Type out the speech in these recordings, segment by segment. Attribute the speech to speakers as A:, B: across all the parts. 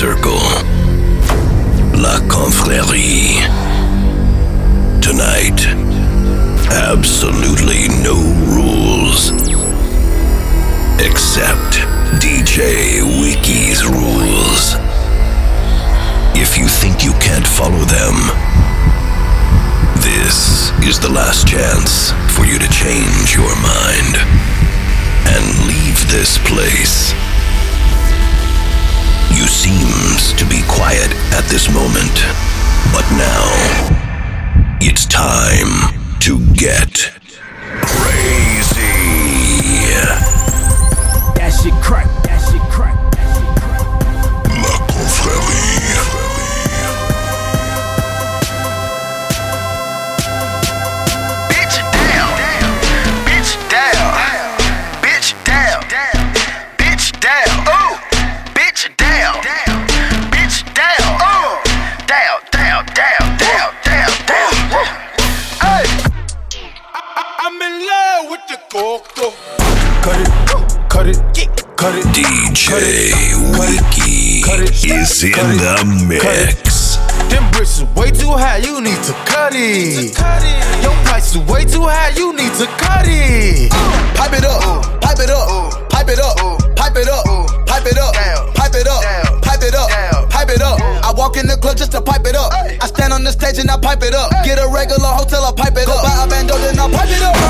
A: circle. La Confrérie. Tonight, absolutely no rules. Except DJ Wiki's rules. If you think you can't follow them, this is the last chance for you to change your mind and leave this place. You seems to be quiet at this moment, but now it's time to get
B: coco. Cut it, cut it, cut it.
A: DJ Wiki is in the mix.
B: Them bricks is way too high, you need to cut it. Your price is way too high, you need to cut it.
C: Pipe it up, pipe it up, pipe it up, pipe it up, pipe it up, pipe it up, pipe it up, pipe it up. I walk in the club just to pipe it up. I stand on the stage and I pipe it up. Get a regular hotel, I pipe it up. Go buy a bando, then I pipe it up.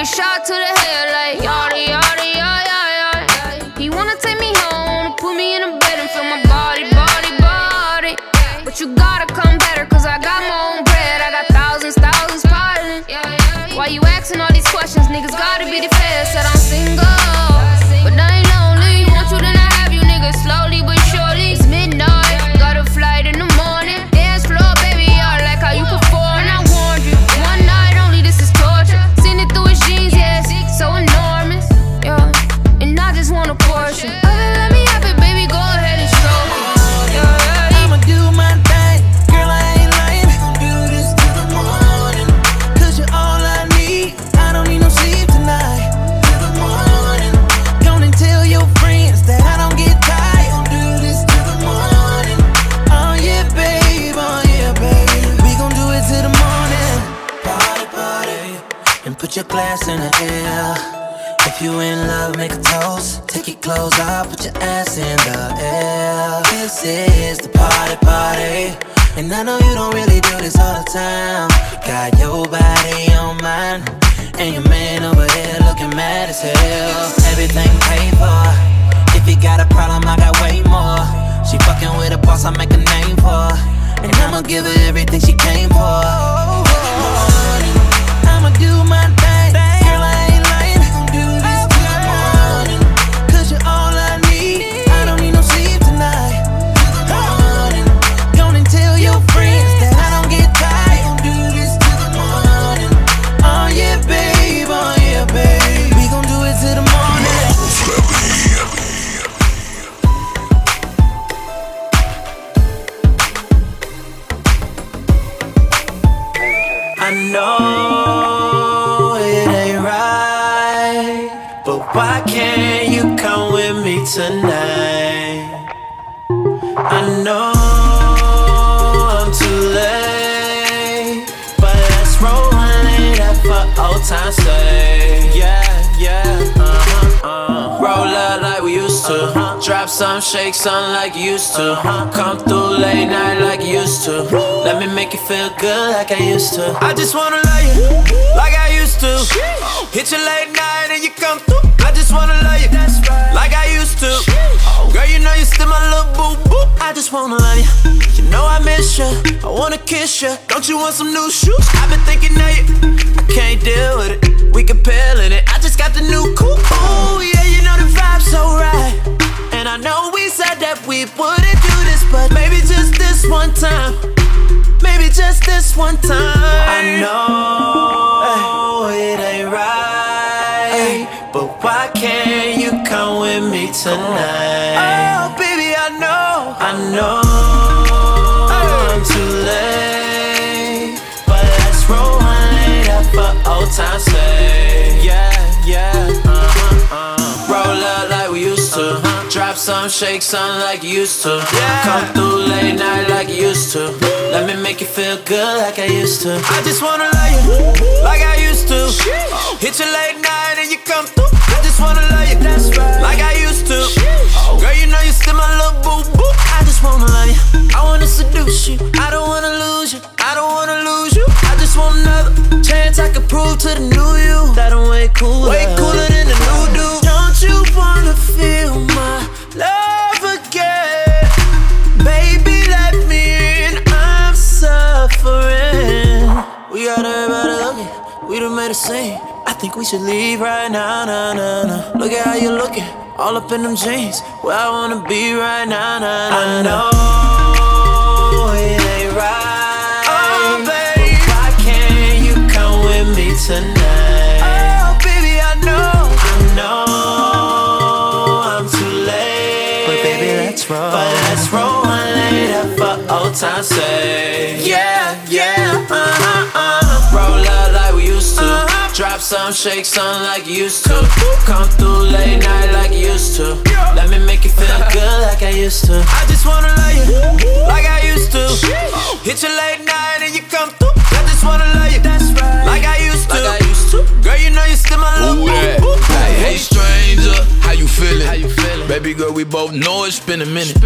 D: a
E: shot to the head like
D: yo. boss, I make a name for her.
F: And I'ma give her everything she some, shake some like used to. Come through late night like used to. Let me make you feel good like I used to. I just wanna love you like I used to. Hit you late night and you come through. I just wanna love you like I used to. Girl, you know you still my little boo boo. I just wanna love you. You know I miss you. I wanna kiss you. Don't you want some new shoes? I've been thinking of you. I can't deal with it. We can peel in it. I just got the new coupe. Ooh, yeah, you know the vibe's so right. And I know we said that we wouldn't do this, but maybe just this one time. Maybe just this one time. I know it ain't right, but why can't you come with me tonight? Oh, baby, I know, I know I'm too late, but let's roll one later for old time's sake. Yeah, yeah, some, shake some like you used to. Yeah. Come through late night like you used to. Let me make you feel good like I used to. I just wanna love you like I used to. Hit you late night and you come through. I just wanna love you like I used to. Look at how you're looking, all up in them jeans. Where I wanna be right now, nah, nah. I know it ain't right. Oh, baby. But why can't you come with me tonight? Oh, baby, I know. I know I'm too late. But baby, let's roll. But let's roll one later for old time's sake. Yeah, yeah, uh-huh, uh. Roll Drop some, shake some like you used to. Come through late night like you used to. Let me make you feel good like I used to. I just wanna love you like I used to. Hit you late night and you come through. I just wanna love you like I used to. I used to. Girl, you know you still my boo
G: that? Hey, feeling? How you feeling? Baby girl, we both know it's been a minute.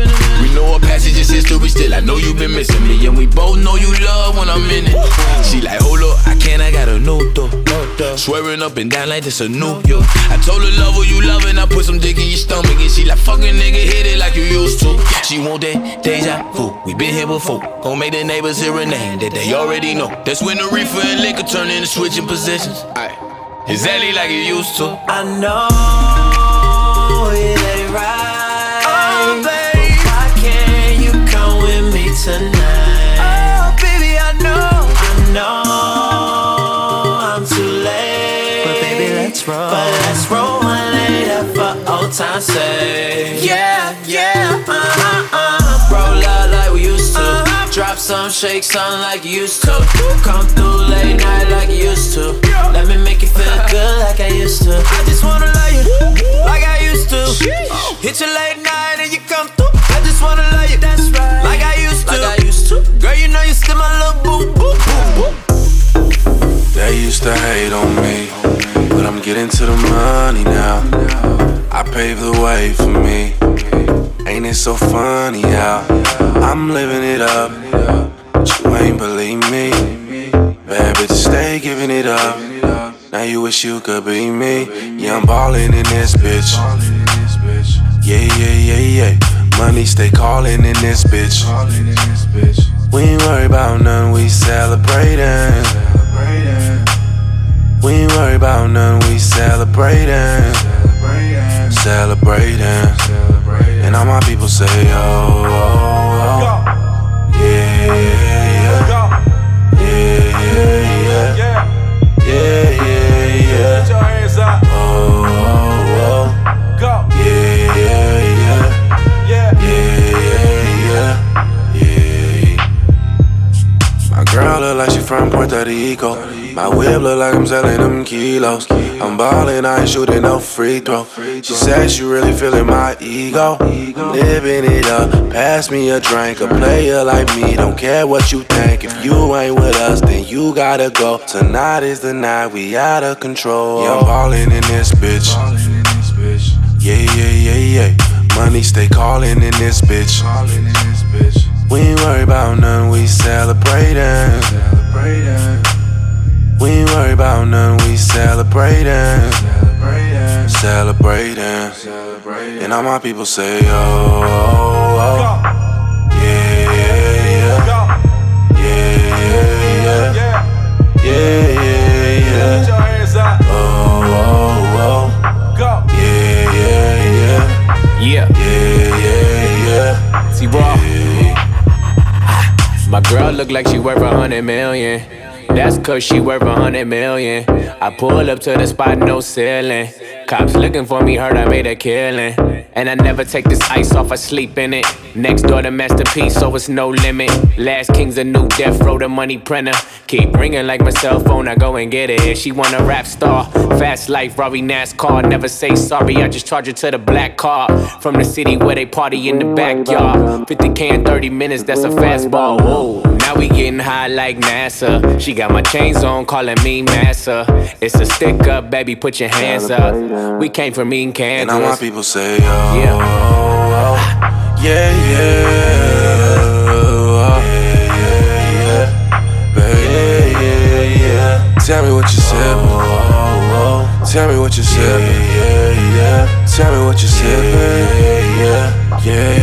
G: We know our passage is history still. I know you've been missing me, and we both know you love when I'm in it. She like, hold up, I can't, I got a new door. Swearing up and down like this a new yo. I told her love what you loving, I put some dick in your stomach, and she like, fucking nigga, hit it like you used to. She want that deja vu. We been here before. Gon' make the neighbors hear a name that they already know. That's when the reefer and liquor turn into switching positions. Aye. Exactly like you used to.
F: I know time's sake. Yeah, yeah, uh-huh, uh. Roll up like we used to. Drop some, shake some like you used to. Come through late night like you used to. Let me make you feel good like I used to. I just wanna love you like I used to. Hit you late night and you come through. I just wanna love you like I used to. Like I used to. Girl, you know you still my little boo boo boo boo.
H: They used to hate on me, but I'm getting to the money now. I paved the way for me. Ain't it so funny how I'm living it up? But you ain't believe me. Bad stay giving it up. Now you wish you could be me. Yeah, I'm ballin' in this bitch. Yeah, yeah, yeah, yeah. Money stay calling in this bitch. We ain't worry about none, we celebrating. We ain't worry about none, we celebrating. Celebrating. And all my people say, oh, oh, oh. Yeah, yeah, yeah. Yeah, yeah, yeah. Yeah, yeah, yeah.
I: Put your hands up.
H: Oh, oh, oh. Yeah, yeah, yeah.
I: Yeah.
H: Yeah, yeah, yeah. My girl look like she from Puerto Rico. My whip look like I'm selling them kilos. I'm ballin', I ain't shooting no free throw. She said she really feeling my ego. Living it up, pass me a drink. A player like me, don't care what you think. If you ain't with us, then you gotta go. Tonight is the night, we out of control. Yeah, I'm ballin' in this bitch. Yeah, yeah, yeah, yeah. Money stay callin' in this bitch. We ain't worry about none, we celebrating. We ain't worry about none, we celebrating. Celebrating. And all my people say, oh, oh, oh. Yeah, yeah, yeah. Yeah, yeah, yeah. Yeah, yeah,
I: Put
H: yeah.
I: your hands up.
H: Oh, oh, oh.
I: Go.
H: Yeah, yeah, yeah.
J: Yeah,
H: Yeah, yeah, yeah.
J: see raw. My girl look like she worth a hundred million. That's cause she worth a hundred million. I pull up to the spot, no ceiling. Cops looking for me, heard I made a killing. And I never take this ice off, I sleep in it. Next door to Master P's, so it's no limit. Last king's a new death row, the money printer. Keep ringing like my cell phone, I go and get it. If she want a rap star, fast life, Robbie NASCAR. Never say sorry, I just charge her to the black car. From the city where they party in the backyard. 50k in 30 minutes, that's a fastball. Whoa, now we getting high like NASA. She got my chains on, calling me massa. It's a stick up, baby, put your hands up. We came from eating
H: And all my people say, oh,
J: Yeah.
H: oh, yeah, yeah. Oh, yeah, yeah. Baby, yeah, yeah. Tell me what you said. Tell me what you said. Yeah, yeah. Tell me what you said. Yeah, yeah.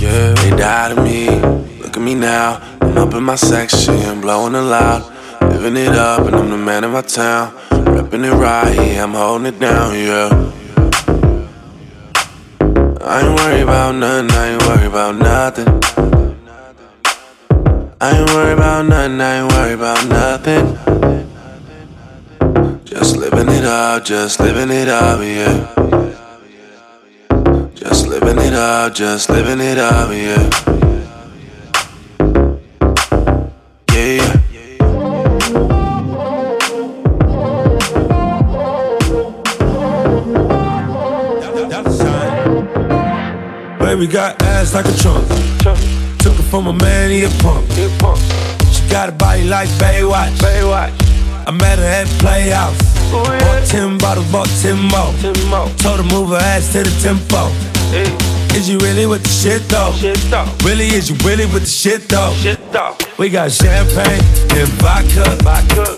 H: Yeah, they died of me. Look at me now. I'm up in my section, blowing it loud. Living it up, and I'm the man of my town. Repping it right, yeah, I'm holding it down, yeah. I ain't worried about nothing, I ain't worried about nothing. I ain't worried about nothing, I ain't worried about nothing. Just living it up, just living it up, yeah. Just living it up, just living it up, yeah.
I: Baby got ass like a trunk. Took it from a man, he a punk. She got a body like Baywatch. Baywatch. I met her at Playhouse. Bought 10 bottles, bought 10 more. Told her move her ass to the tempo. Is you really with the shit though? Really, is you really with the shit though? We got champagne and vodka.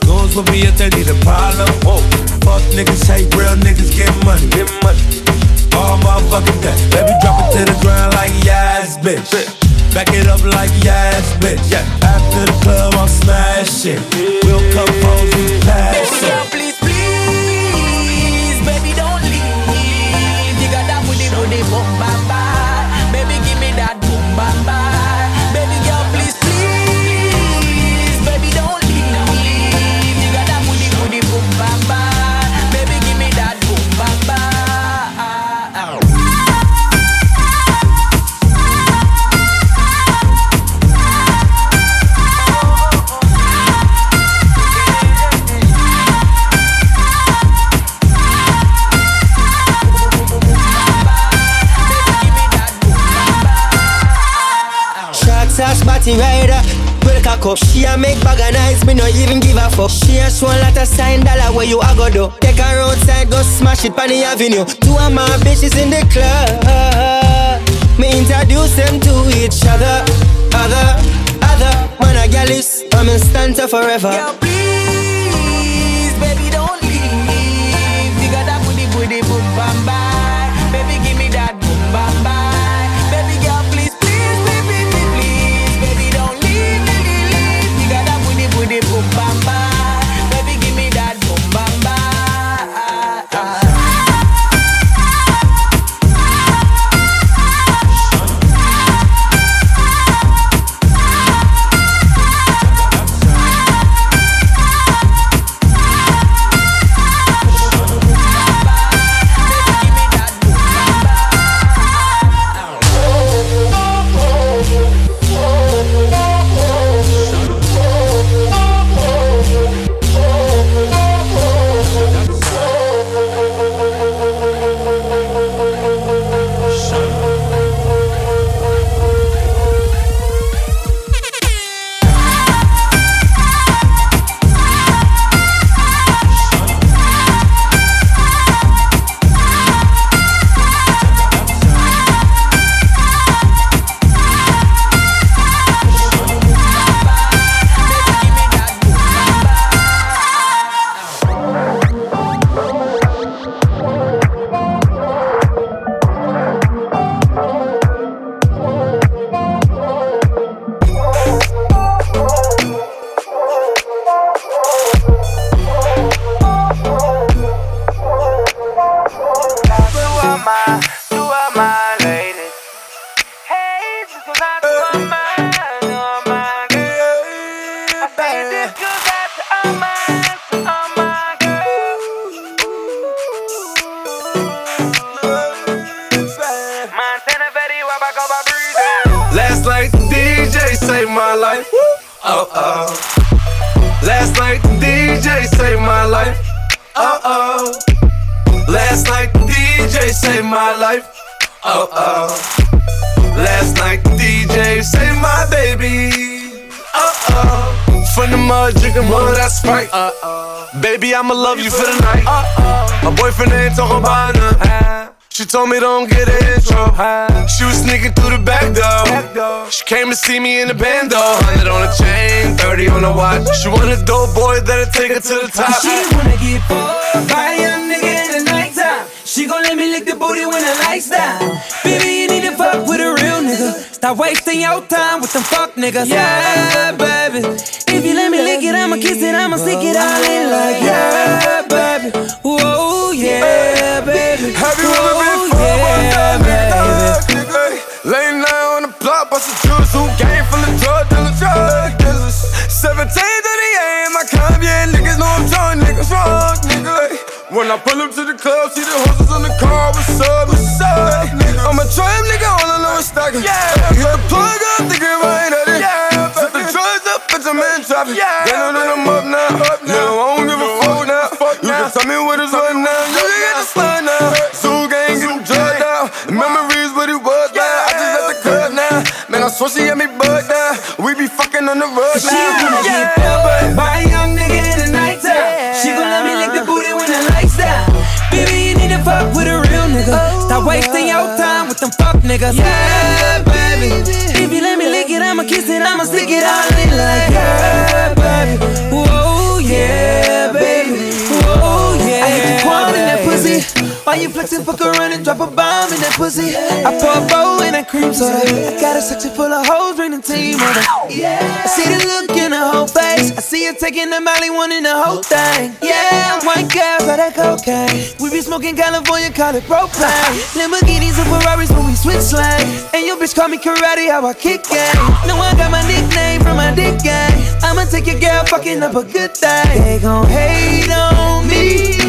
I: Goons will be if they need a problem. Fuck niggas, hate real niggas, get money. get money. All motherfucking day. Baby, drop it to the ground like yes, bitch. Back it up like yes, bitch. Yeah. After the club, I'm smashing. We'll come home, we pass it.
D: please, please, baby, don't leave. You got that booty, booty, boom, bam, bam.
K: Rider. Break a cup. She a make bag of nice, me no even give a fuck. She a show lot of sign dollar where you a go do. Take her outside, go smash it on the avenue. Two of my bitches in the club. Me introduce them to each other. Other, other. Man a gal is, I'm in stanza forever.
D: Baby,
C: I'ma love you for the night. Uh oh. My boyfriend ain't talking about nothing. She told me don't get an intro. She was sneaking through the back door. She came to see me in the band though. 100 on the chain, 30 on the watch. She want a dope boy that'll take her to the top.
L: She wanna get fucked by a young nigga in the nighttime. She gon' let me lick the booty when the lights down. Baby, you need to fuck with a real nigga. Stop wasting your time with them fuck niggas. Yeah, baby. If you let lick it, I'ma kiss it, I'ma stick it all in like yeah, baby. Whoa, yeah, baby.
C: Have you ever been fucked by a nigga? Late night on the block, bust a juice, who game full of drug dealers, drug dealers. 17 to the AM, I come, yeah, niggas know I'm drunk, niggas wrong, nigga. When I pull up to the club, see the horses on the car, what's up, what's up, nigga? I'm a trap nigga, all I know is stacking. Yeah, hit the plug up, it right at it. Yeah, I'm in traffic. Yeah, they know that I'm up now. Up now. No, I don't give a fuck now. You can tell me what is right now. You can get the slide now. Zoo gang, get them drugged out. Memories what it was now. I just left the club now. Man, I swear she had me bugged now. We be fucking on the road
L: She
C: now.
L: wanna get fucked by a young nigga in the nighttime. She gon' let me lick the booty when the lights down. Baby, you need to fuck with a real nigga. Stop wasting your time with them fuck niggas. Yeah, baby. If you let me lick it, I'ma kiss it, I'ma stick it all Why you flexing, fuck around and drop a bomb in that pussy? I pour a bowl in that cream soda. I got a section full of hoes, bring team it. I see the look in her whole face. I see her taking the Molly, wanting the whole thing. Yeah, white girl, for that cocaine. We be smoking California, call it propane. Lamborghinis and Ferraris when we switch slang. And your bitch call me karate, how I kick game. No, I got my nickname from my dick game. I'ma take your girl fucking up a good thing. They gon' hate on me.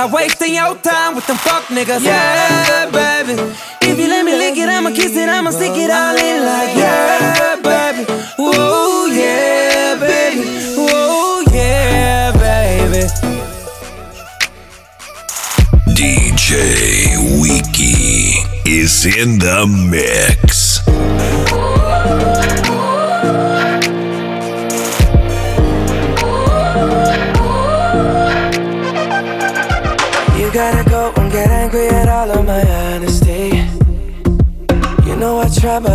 L: Stop wasting your time with them fuck niggas. Yeah, baby. If you let me lick it, I'ma kiss it, I'ma stick it all in like yeah, baby. Whoa, yeah, baby. Whoa, yeah, baby.
A: DJ Wiki is in the mix.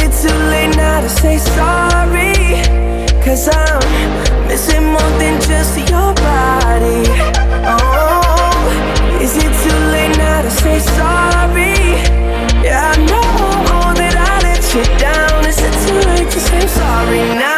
L: it too late now to say sorry? Cause I'm missing more than just your body Oh, is it too late now to say sorry? Yeah, I know that I let you down Is it too late to say sorry now?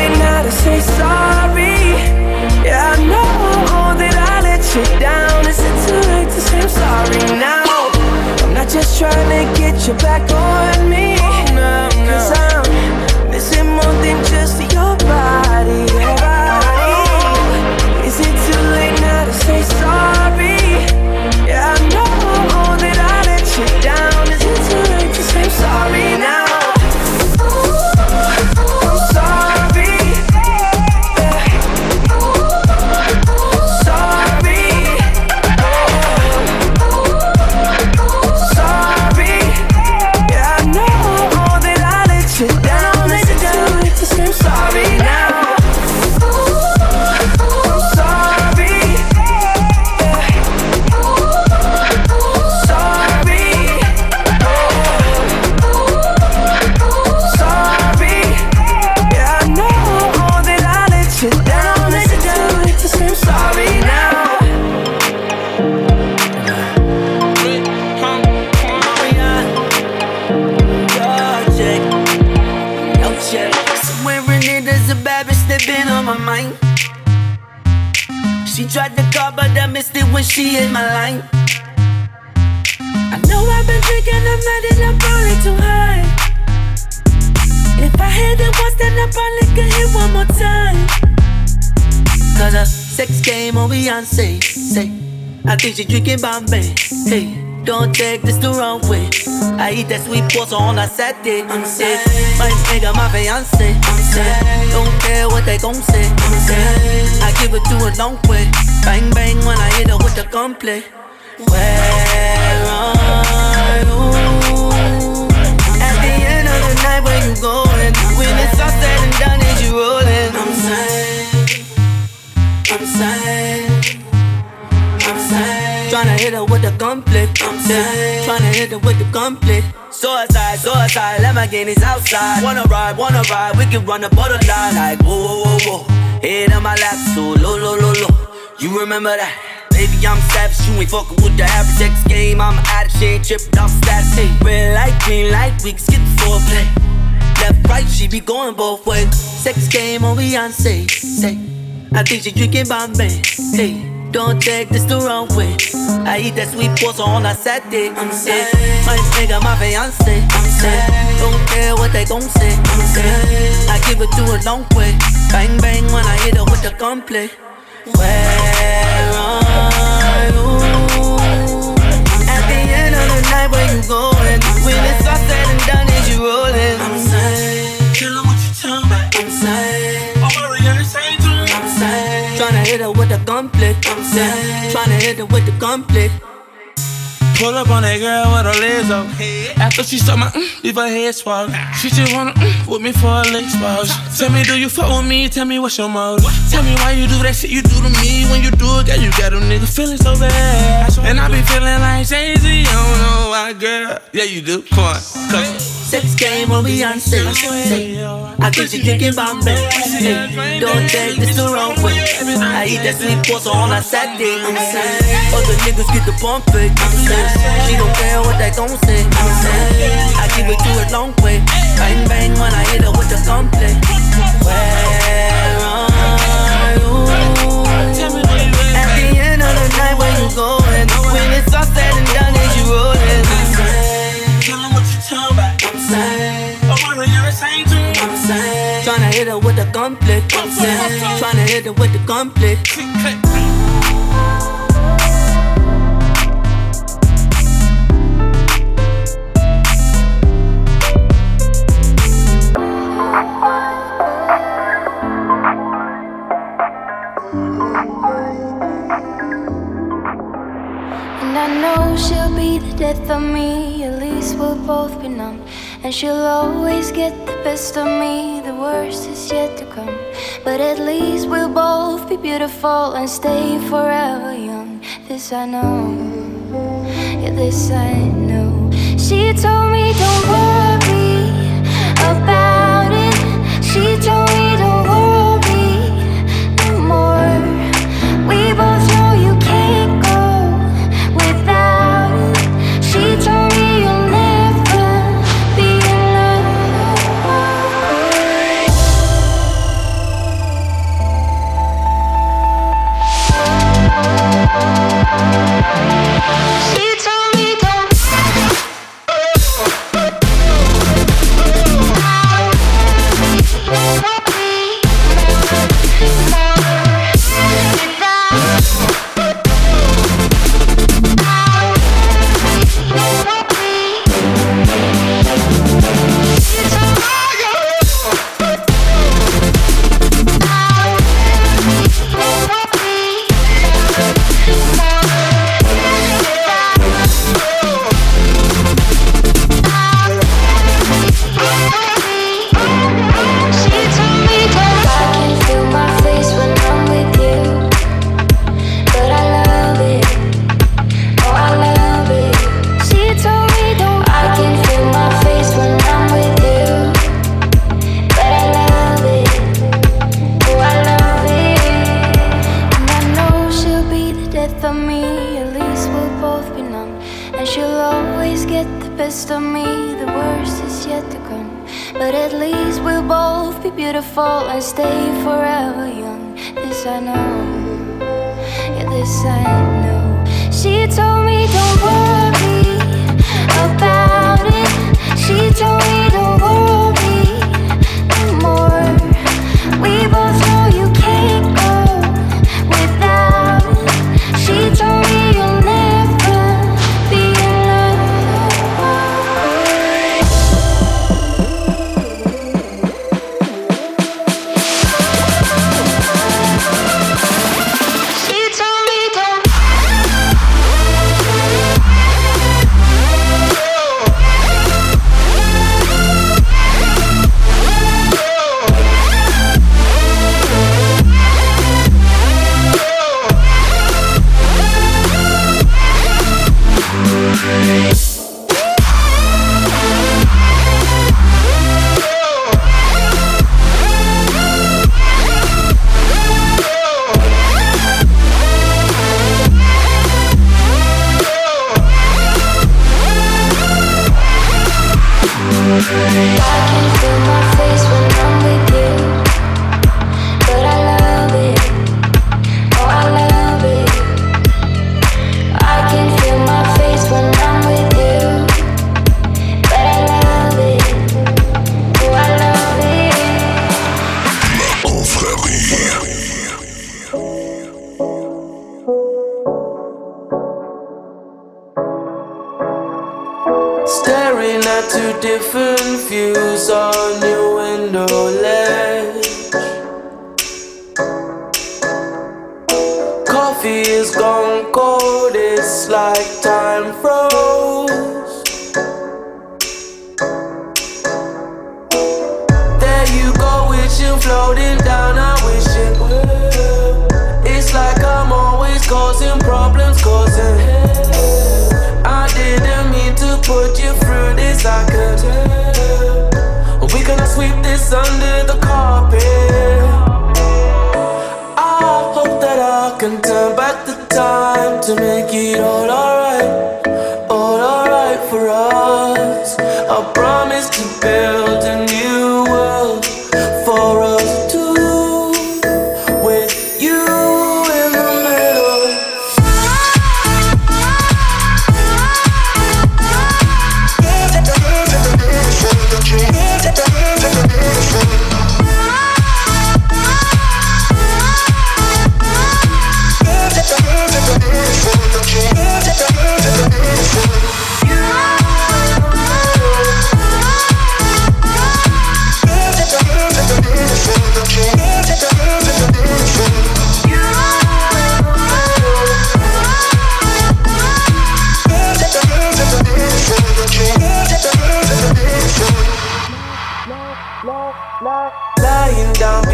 L: say sorry. Yeah, I know that I let you down. Is it too late to say I'm sorry now?
M: I'm not just trying to get you back on. Beyonce. Say, I think she drinking Bombay. Hey, don't take this the wrong way. I eat that sweet pasta on a Saturday. I'm sick. My nigga, my fiance. I'm sick. Don't care what they gon' say. I'm sick. I give it to a long way. Bang bang when I hit her with the gunplay. Where are you? At the end of the night, where you going? When it's all said and done, is you rolling? I'm sad. I'm sad. Hit her with the conflict. Sad. Tryna hit her with the gunplay. Suicide, suicide, Lamborghinis outside. Wanna ride, wanna ride, we can run the borderline. Like, whoa, whoa, whoa, whoa. Head on my lap, so low, low, low, low. You remember that? Baby, I'm savage, you ain't fucking with the average sex game. I'm out of shit, tripping off stats. Hey, red light, green light, we can skip the foreplay. Left, right, she be going both ways. Sex game on Beyonce. Say, I think she drinking Bombay. Hey, don't take this the wrong way. I eat that sweet pasta on a Saturday. I'm sick. My nigga, my fiance. I'm sick. Don't care what they gon' say. I'm sick. I give it to a long way. Bang bang when I hit her with the gunplay. Where are you? At the end of the night, where you going? When it's all said and done, hit her with the. I'm sad. Tryna hit her with the gunplay.
N: Pull up on that girl with her legs up. After she saw my mm, leave her head swag. She just wanna mm, with me for a leg swag. Tell me, do you fuck with me? Tell me what's your motive. Tell me why you do that shit you do to me. When you do it, girl, you got them niggas feeling so bad. And I be feeling like Jay Z. I don't know why, girl. Yeah, you do. Come on, come on.
M: Sex game on Beyonce. I think she drinking Bombay. Hey, don't take this the wrong way. I eat that sweet pasta on a Saturday. I'm sad. Other niggas get the bump it. I'm sad. She don't care what they gon' say. I'm sad. I give it to a long way. Bang bang when I hit her with the gunplay. Where are you? At the end of the night, where you going? Sad. Tryna hit her with the gunplay.
O: And I know she'll be the death of me. At least we'll both be numb. And she'll always get the best of me. Worst is yet to come. But at least we'll both be beautiful and stay forever young. This I know. Yeah, this I know. She told me don't worry about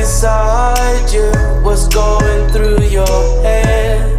F: Beside you, what's going through your head?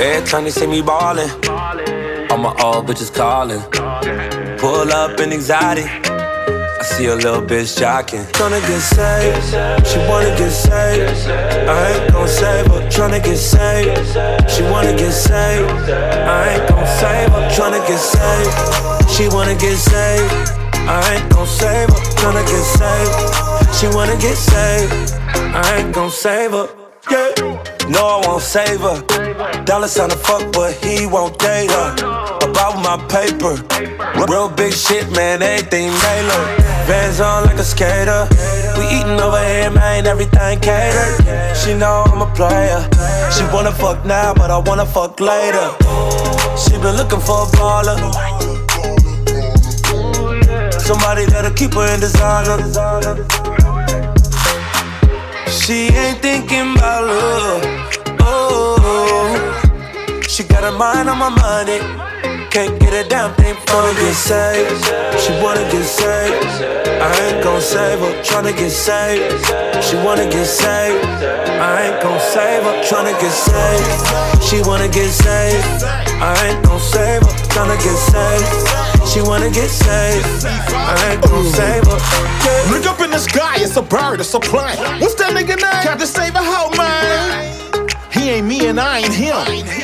I: Every time they see me ballin', all my old bitches callin'. Pull up in anxiety. I see a little bitch jocking. Tryna get saved, she wanna get saved. I ain't gon' save her. Tryna get saved, she wanna get saved. I ain't gon' save her. Tryna get saved, she wanna get saved. I ain't gon' save her. Tryna get saved, she wanna get saved. I ain't gon' save her. Yeah. No, I won't save her. Dollar sign to fuck, but he won't date her. About my paper. Real big shit, man, everything Mailer. Vans on like a skater. We eatin' over here, man, everything catered. She know I'm a player. She wanna fuck now, but I wanna fuck later. She been looking for a baller. Somebody that'll keep her in designer. She ain't thinking about love. Oh, she got her mind on my money. Can't get a damn thing from her. Get saved. She wanna get saved. I ain't gon' save her. Tryna get saved. She wanna get saved. I ain't gon' save her. Tryna get saved. She wanna get saved. I ain't gon' save her. Tryna get saved. She wanna get saved. I ain't gon' save her. Yeah.
P: Look up in the sky, it's a bird, it's a plane. What's that nigga name? Captain Save a hoe, man. He ain't me and I ain't him.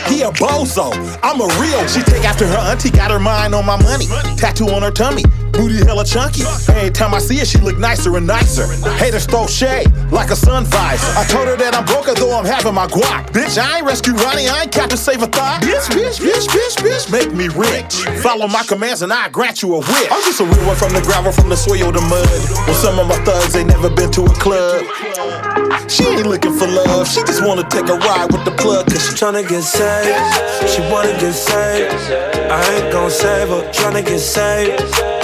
P: He a bozo. I'm a real. She take after her auntie, got her mind on my money. Tattoo on her tummy, booty hella chunky. Every time I see her, she look nicer and nicer. Haters throw shade like a sun visor. I told her that I'm broke, though I'm having my guac. Bitch, I ain't rescue Ronnie, I ain't Captain Save a thought. Bitch, bitch, bitch, bitch, bitch, make me rich. Follow my commands and I grant you a wish. I'm just a real one from the gravel, from the soil to mud. Well, some of my thugs ain't never been to a club. She ain't looking for love, she just wanna take a ride with the plug, cause she
I: tryna get saved. She wanna get saved. I ain't gon' save her. Tryna get saved.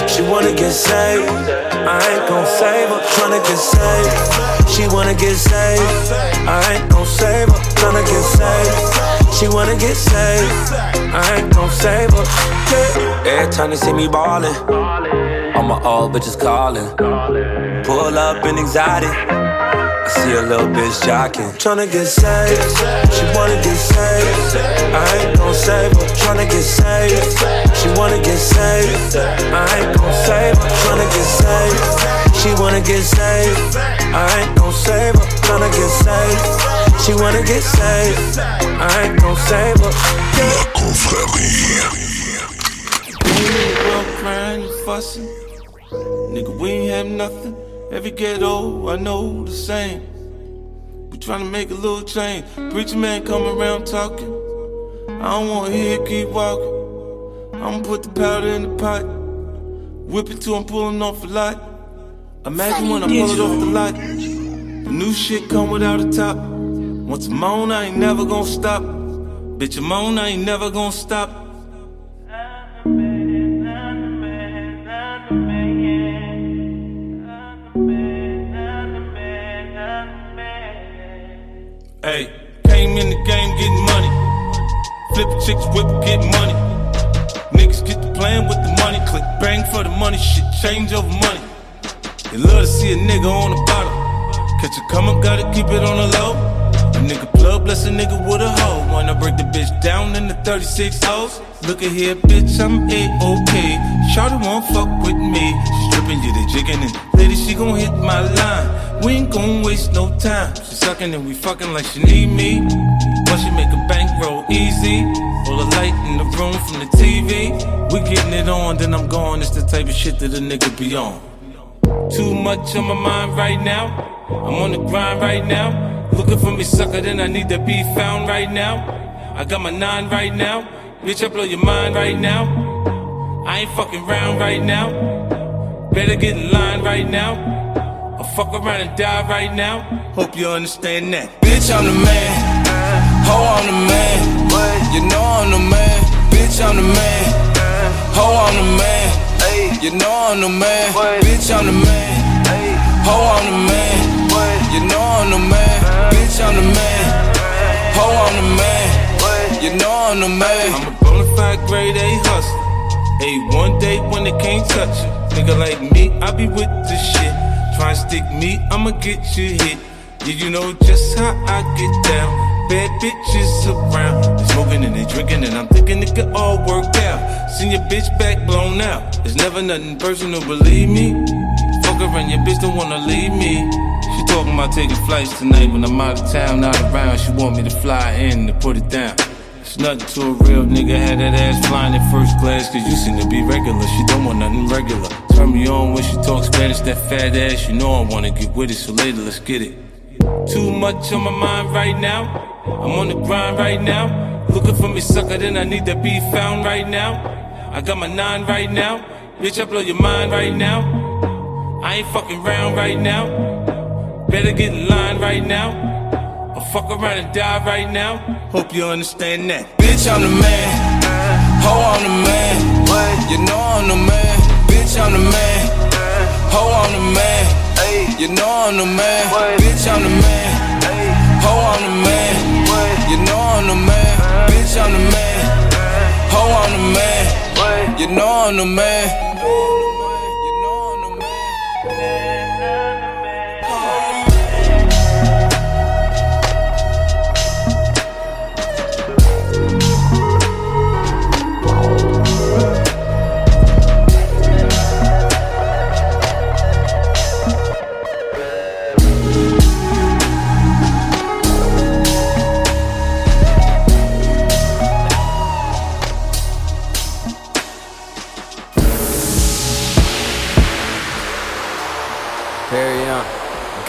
I: She wanna get saved. I ain't gon' save her. Tryna get saved. She wanna get saved. I ain't gon' save her. Tryna get saved. She wanna get saved. I ain't gon' save her. Yeah. Every time they see me ballin', all my old bitches callin'. Pull up in anxiety. I see a little bitch jocking. Tryna get saved. She wanna get saved. I ain't gon' save her. Tryna get saved. She wanna get saved. I ain't gon' save her. Tryna get saved. She wanna get saved. I ain't gon' save her. Tryna get saved. She wanna get saved. I ain't gon' save her.
A: La
N: fussing. Nigga, we ain't have nothing. Every ghetto, I know the same. We tryna make a little change. Preacher man come around talking. I don't wanna hear keep walking. I'ma put the powder in the pot. Whip it till I'm pulling off a lot. Imagine when I pull it off the lot. The new shit come without a top. Once I'm on, I ain't never gonna stop. Bitch, I'm on, I ain't never gonna stop. Hey, came in the game getting money. Flip chicks, whip, get money. Niggas get to playing with the money. Click bang for the money. Shit change over money. They love to see a nigga on the bottom. Catch a come up, gotta keep it on the low. A nigga plug, bless a nigga with a hoe. Wanna break the bitch down in the 36 hoes. Look at here, bitch, I'm A-OK. Shawty won't fuck with me. She stripping you, the jigging and lady, she gon' hit my line. We ain't gon' waste no time. She sucking and we fucking like she need me. Once she make a bankroll easy. All the light in the room from the TV. We getting it on, then I'm gone. It's the type of shit that a nigga be on. Too much on my mind right now. I'm on the grind right now. Looking for me, sucker, then I need to be found right now. I got my nine right now. Bitch, I blow your mind right now. I ain't fucking round right now. Better get in line right now. I'll fuck around and die right now. Hope you understand that. Bitch, I'm the man. Ho, I'm the man. You know I'm the man. Bitch, I'm the man. Ho, I'm the man. You know I'm the man. Bitch, I'm the man. Ho, I'm the man. You know I'm the man. Bitch, I'm the man. Ho, I'm the man. You know I'm the man. I'm a bona fide grade A hustler. Hey, one day when they can't touch it, nigga like me, I be with the shit. Try and stick me, I'ma get you hit. Yeah, you know just how I get down. Bad bitches around, they smoking and they drinking, and I'm thinking it could all work out. Seen your bitch back blown out. It's never nothing personal, believe me. Fuck and your bitch don't wanna leave me. She talking about taking flights tonight when I'm out of town, not around. She want me to fly in to put it down. It's nothing to a real nigga, had that ass flying in first class, cause you seem to be regular. She don't want nothing regular. Turn me on when she talks Spanish, that fat ass, you know I wanna get with it, so later let's get it. Too much on my mind right now. I'm on the grind right now. Looking for me, sucker, then I need to be found right now. I got my nine right now. Bitch, I blow your mind right now. I ain't fucking round right now. Better get in line right now. Fuck around and die right now. Hope you understand that.
Q: Bitch, I'm the man. Ho, I'm the man. You know I'm the man. Bitch, I'm the man. Ho, I'm the man. You know I'm the man. Bitch, I'm the man. Ho, I'm the man. You know I'm the man. Bitch, I'm the man. Ho, I'm the man. You know I'm the man.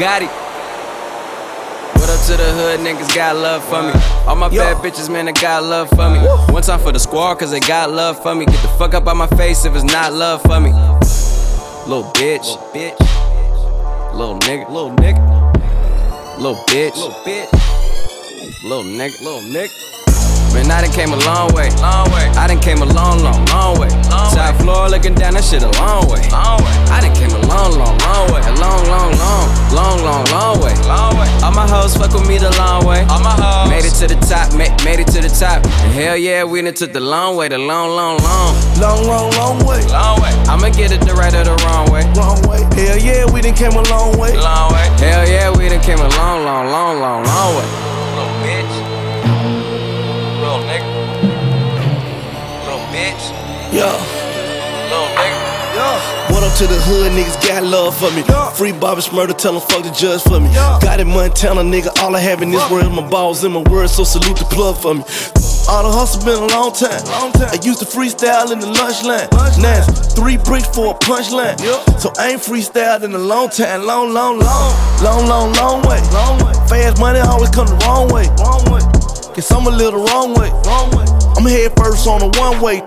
R: Got it. What up to the hood, niggas got love for me. All my bad bitches, man, they got love for me. One time for the squad, cause they got love for me. Get the fuck up out my face if it's not love for me. Little bitch. Little bitch. Little nigga. Little nigga. Little bitch. Little bitch. Little nigga. Little nigga. Man, I done came a long way. Long way. I done came a long, long, long way. Long Top floor looking down, that shit a long way. Long way. I done came a long, long, long way. A long, long, long, long, long, long way. Long way. All my hoes fuck with me the long way. All my hoes. Made it to the top, made, made it to the top. And hell yeah, we done took the long way, the long, long, long.
S: Long, long, long way.
R: Long way. I'ma get it the right or the wrong way.
S: Wrong way. Hell yeah, we done came a long way.
R: Long way. Hell yeah, we done came a long, long, long, long, long way.
S: Yeah.
R: Little nigga.
S: What up to the hood, niggas got love for me. Free Bobby Shmurda, tell 'em fuck the judge for me. Got it Montana, nigga, all I have in this world is my balls and my words, so salute the plug for me. All the hustle been a long time. I used to freestyle in the lunch line. Now it's three bricks for a punchline. So I ain't freestyled in a long time. Long, long, long. Long, long, long way. Fast money always come the wrong way. Guess I'm a little wrong way. Wrong way. I'm head first on the one way.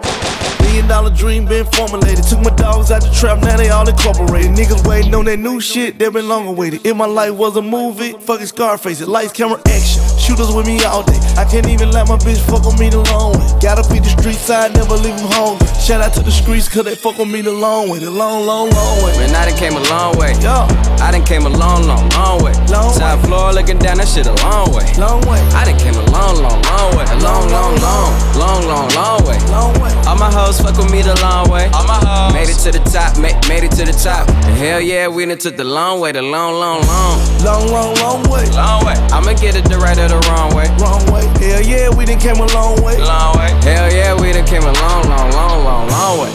S: Million dollar dream been formulated. Took my dogs out the trap, now they all incorporated. Niggas waiting on that new shit, they been long awaited. If my life was a movie, fucking Scarface it. Lights, camera, action. Shooters with me all day. I can't even let my bitch fuck on me the long way. Gotta be the street side, never leave them home. Shout out to the streets, cause they fuck on me the long way. The long, long, long way.
R: Man, I done came a long way.
S: Yeah.
R: I done came a long, long, long way.
S: Long
R: Top floor looking down, that shit a long way.
S: Long way.
R: I done came a long, long, long way. A long, long, long, long, long, long way.
S: Long way.
R: All my hoes fuck with me the long way. All my hoes made it to the top, made, made it to the top. And hell yeah, we done took the long way, the long, long, long,
S: Long, long, long way.
R: long way. I'ma get it the right or the wrong way.
S: Wrong way. Hell yeah, we done came a long way.
R: Long way. Hell yeah, we done came a long, long, long, long, long way.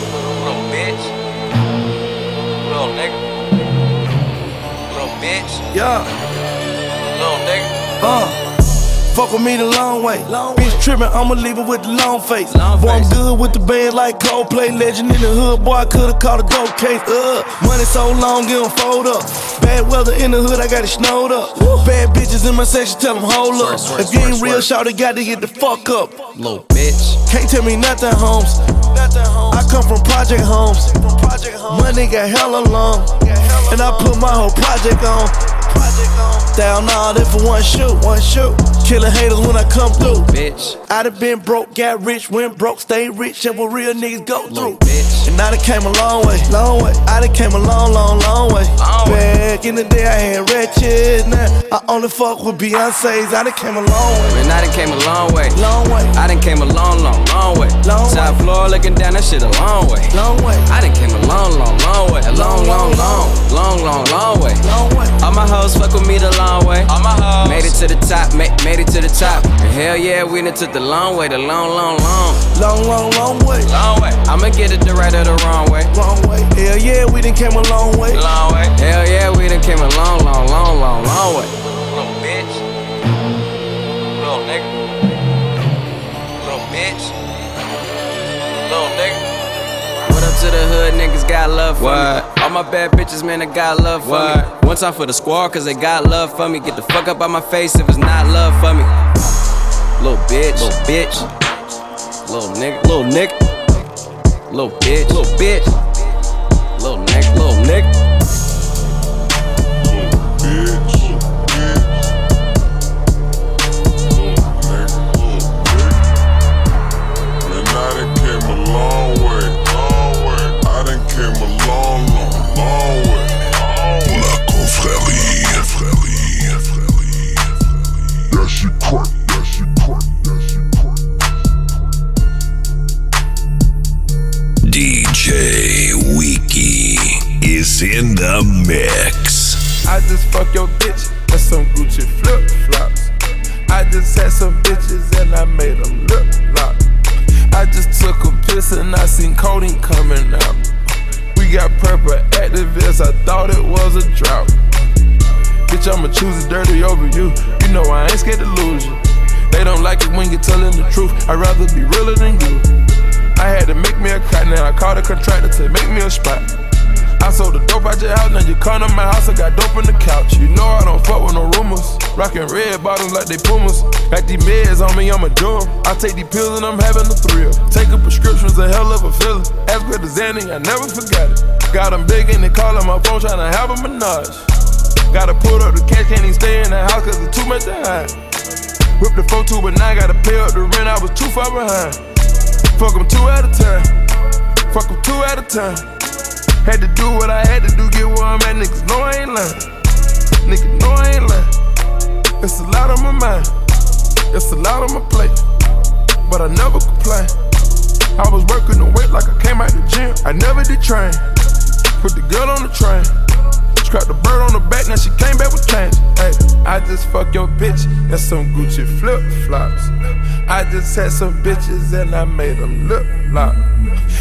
R: Little bitch. Little nigga. Little bitch.
S: Yeah.
R: Little nigga.
S: Uh. Fuck with me the long way. Bitch trippin', I'ma leave it with the long face.
R: Long
S: boy, I'm good with the band like Coldplay. Legend in the hood, boy, I could've caught a gold case. Uh, money so long, it don't fold up. Bad weather in the hood, I got it snowed up. Bad bitches in my section, tell them hold up.
R: Swear, swear,
S: if you ain't
R: swear,
S: real,
R: swear.
S: shout it, got to get the fuck up.
R: Little bitch.
S: Can't tell me nothing, homes. I come from project homes. Money got hella long. And I put my whole project on. Down all that for one shoot, one shoot. Killing haters when I come through.
R: Bitch.
S: I done been broke, got rich, went broke, stay rich, and what real niggas go through. Bitch. And I done came a long way, long way. I done came a long, long, long way.
R: Long way.
S: Back in the day, I had wretched. Now I only fuck with Beyonce's. I done came a long way.
R: Man, I done came a long way.
S: Long way.
R: I done came a long, long, long way.
S: Long
R: Top floor looking down, that shit a long way.
S: Long way.
R: I done came a long, long, long way. A long, long, long, long, long, long way.
S: Long way.
R: All my hoes fuck with me the long way. All my hoes made it to the top, made, made it to the top. And hell yeah, we done took the long way, the long, long, long,
S: Long, long, long way.
R: long way. I'ma get it the right or the wrong way.
S: Wrong way. Hell yeah, we done came a long way.
R: Long way. Hell yeah, we done came a long, long, long, long, long way. Little bitch. Little nigga. Little bitch. Little nigga. What the hood niggas got love for me? All my bad bitches, man, they got love for me. One time for the squad, cause they got love for me. Get the fuck up out my face if it's not love for me. Little bitch, little bitch. Little nigga, little nigga. Little bitch, little bitch. Little nigga, little nigga.
T: Just fuck your bitch and some Gucci flip flops. I just had some bitches and I made them lip lock. I just took a piss and I seen codeine coming out. We got purple Actavis, I thought it was a drought. Bitch, I'ma choose dirty over you. You know I ain't scared to lose you. They don't like it when you're telling the truth. I'd rather be realer than you. I had to make me a crack, now I called a contractor to make me a spot. I sold the dope out your house, now you come to my house, I got dope on the couch. You know I don't fuck with no rumors. Rockin' red bottoms like they pumas. Got these meds on me, I'ma do 'em. I take these pills and I'm having a thrill. Taking prescriptions, a hell of a feeling. Ask with the Xanny, I never forgot it. Got 'em big and they callin' my phone, tryna have a menage. Gotta pull up the cash, can't even stay in the house cause it's too much to hide. Whip the 4 but now I gotta pay up the rent, I was too far behind. Fuck 'em two at a time. Fuck 'em two at a time. Had to do what I had to do, get where I'm at. Niggas know I ain't lying. Niggas know I ain't lying. It's a lot on my mind. It's a lot on my plate. But I never complain. I was working the weight like I came out the gym. I never did train. Put the girl on the train. Scrap the bird on the back, now she came back with change. Hey, I just fuck your bitch and some Gucci flip flops. I just had some bitches and I made them lip lock.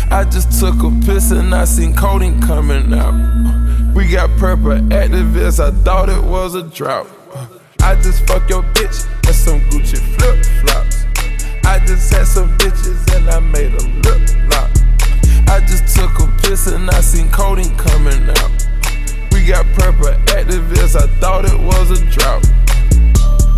T: I just took a piss and I seen codeine coming out. We got purple Actavis, I thought it was a drought. I just fuck your bitch and some Gucci flip flops. I just had some bitches and I made them lip lock. I just took a piss and I seen codeine coming out. I thought it was a drought.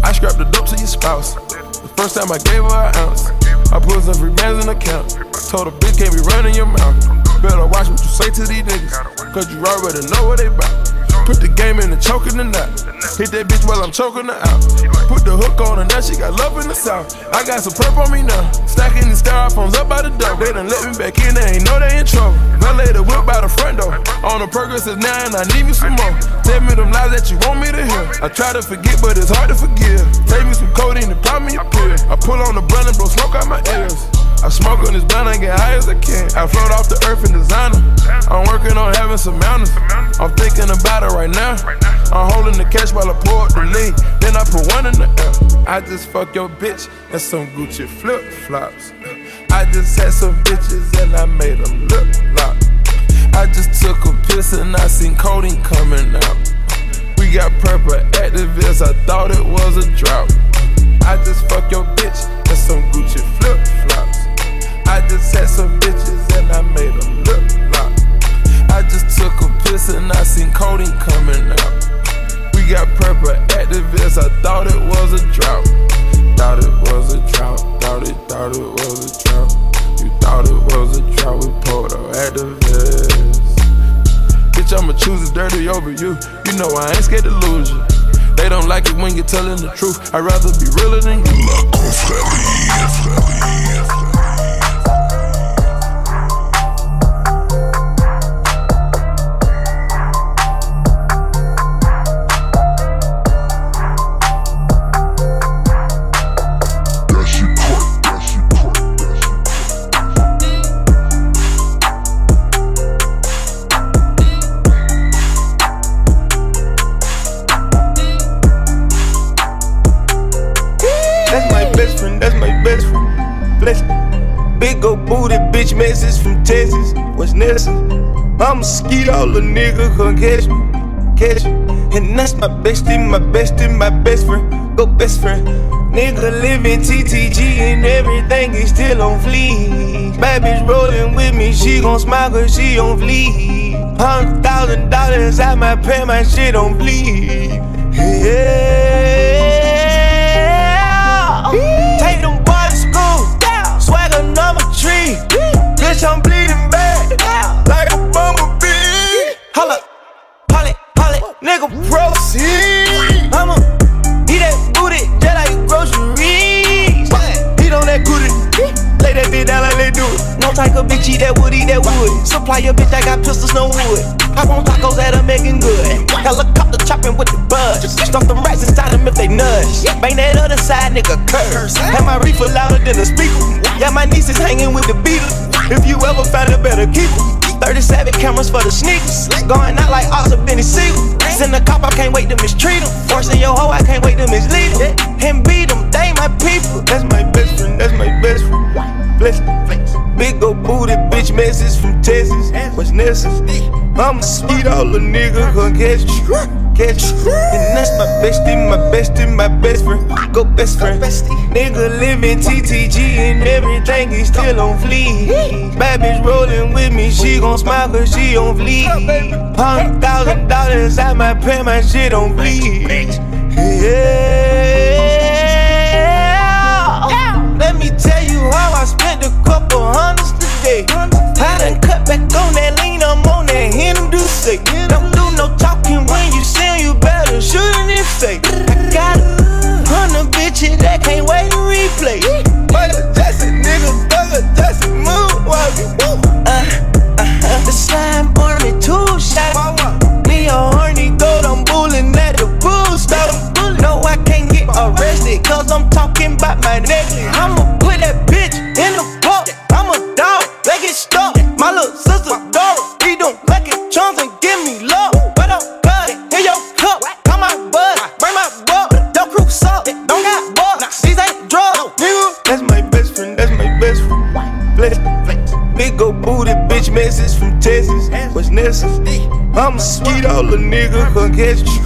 T: I scrapped the dope to your spouse. The first time I gave her an ounce. I put some free bands in the account. Told a bitch can't be running your mouth. Better watch what you say to these niggas. Cause you already know what they bout. Put the game in the choke in the knot. Hit that bitch while I'm choking her out. Put the hook on her, now she got love in the south. I got some purple on me now. Stacking the styrofoams up by the door. They done let me back in, they ain't know they in trouble. Valet the whip by the front door. On the progressive now, and I need me some more. Tell me them lies that you want me to hear. I try to forget, but it's hard to forgive. Take me some codeine and pop me a pill. I pull on the blunt and blow smoke out my ears. I smoke on this blunt and get high as I can. I float off the earth in designer. I'm working on having some mountains. I'm thinking about it right now. I'm holding the cash while I pour up the lean. Then I put one in the air. I just fuck your bitch and some Gucci flip flops. I just had some bitches and I made them lip lock. I just took a piss and I seen codeine coming out. We got purple Actavis, I thought it was a drought. I just fuck your bitch and some Gucci flip flops. I just had some bitches and I made them lip lock. I just took a piss and I seen codeine coming out. We got purple Actavis, I thought it was a drought. Thought it was a drought, thought it, thought it was a drought. You thought it was a drought, we pulled up Actavis. Bitch, I'ma choose it dirty over you. You know I ain't scared to lose you.
U: They don't like it when you're telling the truth. I'd rather be realer than you.
V: Skeet, all the nigga can catch me, catch me. And that's my bestie, my bestie, my best friend, go best friend. Nigga living TTG and everything is still on fleek. Bad bitch rolling with me, she gon' smile cause she on fleek. Hundred thousand dollars, I might pay my shit on fleek. Yeah. Take them boys to school, swagger number three. Bitch, I'm bleeding to mistreat him. Forcing your hoe, I can't wait to mislead him. And beat them, they my people. That's my best friend, that's my best friend. Bless, bless. Big ol' booty bitch message from Texas. What's necessary? I'ma speed all the nigga gon' catch you catch you. And that's bestie, my bestie, my best friend. Go best friend. Nigga living TTG and everything is still on fleek. Bad bitch rolling with me, she gon' smile cause she on fleek. Hundred thousand dollars, I might pay my shit on bleach. Yeah. Let me tell you how I spent a couple hundreds today. I done cut back on that lean, I'm on that him do slime army two shot. A horny gold, I'm bullying at the pool stop. No, I can't get arrested, cause I'm talking about my necklace. I'm a sweet, all the nigga gon' catch you,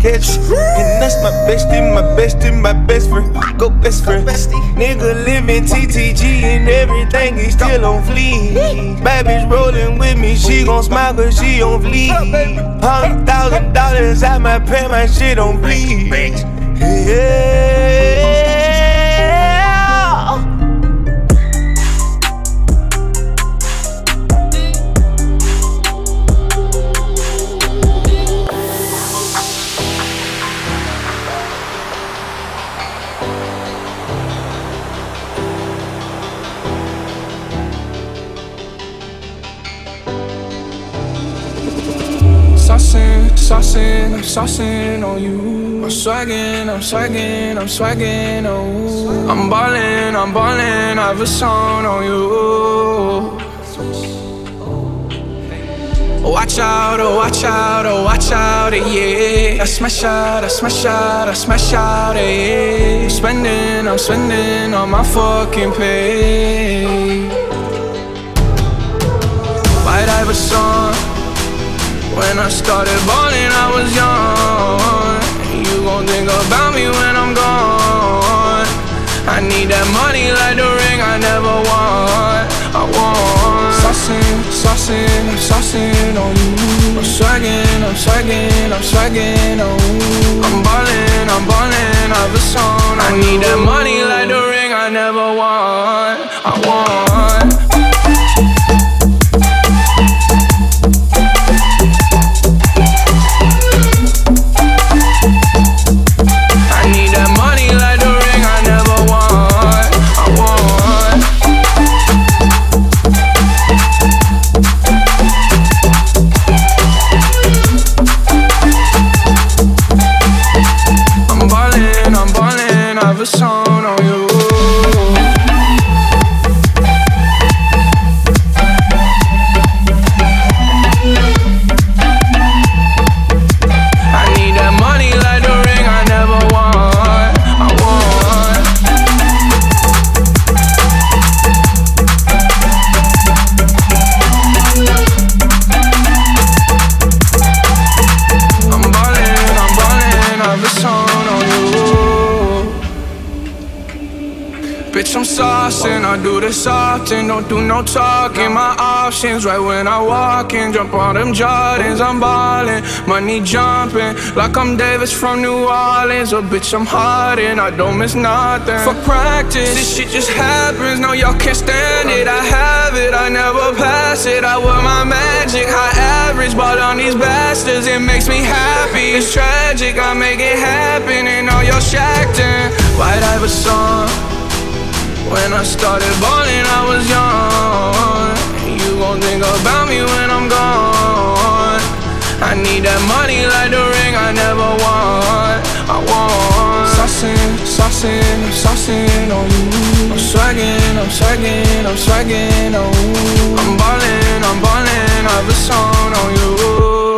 V: catch you. And that's my bestie, my bestie, my best friend. Go best friend. Nigga living TTG and everything is still on fleek. Bad bitch rolling with me, she gon' smile cause she on fleek. Hundred thousand dollars, I might pay my shit on bleach. Yeah.
Q: Saucing, I'm saucing on you. I'm swagging, I'm swagging, I'm swagging on you. I'm ballin', I'm ballin', I've a song on you. Watch out, oh watch out, oh watch out, eh, yeah. I smash out, I smash out, I smash out, eh, yeah. I'm spending, I'm spending on my fucking pay. Might I have a Iverson. When I started balling, I was young. You gon' think about me when I'm gone. I need that money like the ring I never won. I want saucing, saucing, I'm saucing on you. I'm swagging, I'm swagging, I'm swagging on you. I'm ballin', I'm ballin', I've a song. I need that money like the ring I never won. I want.
C: I'm saucing. I do this often, don't do no talking. My options right when I walk in. Jump on them Jordans, I'm ballin'. Money jumping like I'm Davis from New Orleans. Oh, bitch, I'm hard and I don't miss nothing. For practice, this shit just happens. No, y'all can't stand it. I have it, I never pass it. I wear my magic, high average. Bought on these bastards, it makes me happy. It's tragic, I make it happen. And all y'all shacked in. White Iverson. When I started balling, I was young. You gon' think about me when I'm gone. I need that money like the ring I never want. I want saucing, saucing, I'm saucing on you. I'm swagging, I'm swagging, I'm swagging on you. I'm ballin', I'm ballin', I have a song on you.